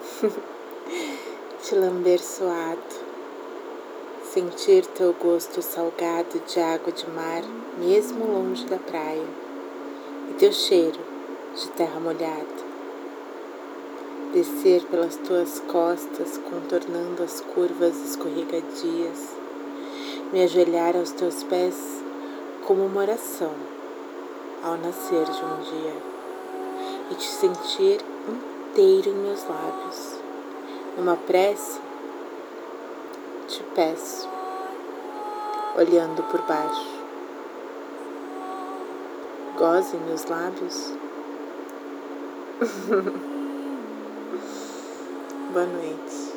te lamber suado, sentir teu gosto salgado de água de mar, mesmo longe da praia, e teu cheiro de terra molhada. Descer pelas tuas costas, contornando as curvas escorregadias, me ajoelhar aos teus pés como uma oração ao nascer de um dia e te sentir inteiro em meus lábios. Numa prece, te peço, olhando por baixo. Goze meus lábios. Boa noite.